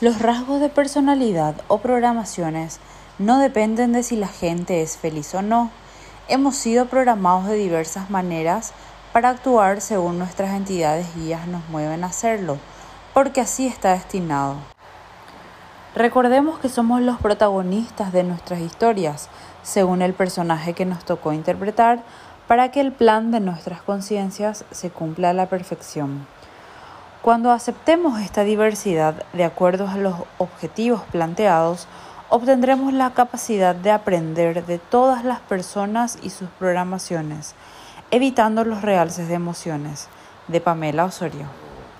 Los rasgos de personalidad o programaciones no dependen de si la gente es feliz o no. Hemos sido programados de diversas maneras para actuar según nuestras entidades guías nos mueven a hacerlo, porque así está destinado. Recordemos que somos los protagonistas de nuestras historias, según el personaje que nos tocó interpretar, para que el plan de nuestras conciencias se cumpla a la perfección. Cuando aceptemos esta diversidad de acuerdo a los objetivos planteados, obtendremos la capacidad de aprender de todas las personas y sus programaciones, evitando los realces de emociones. De Pamela Osorio.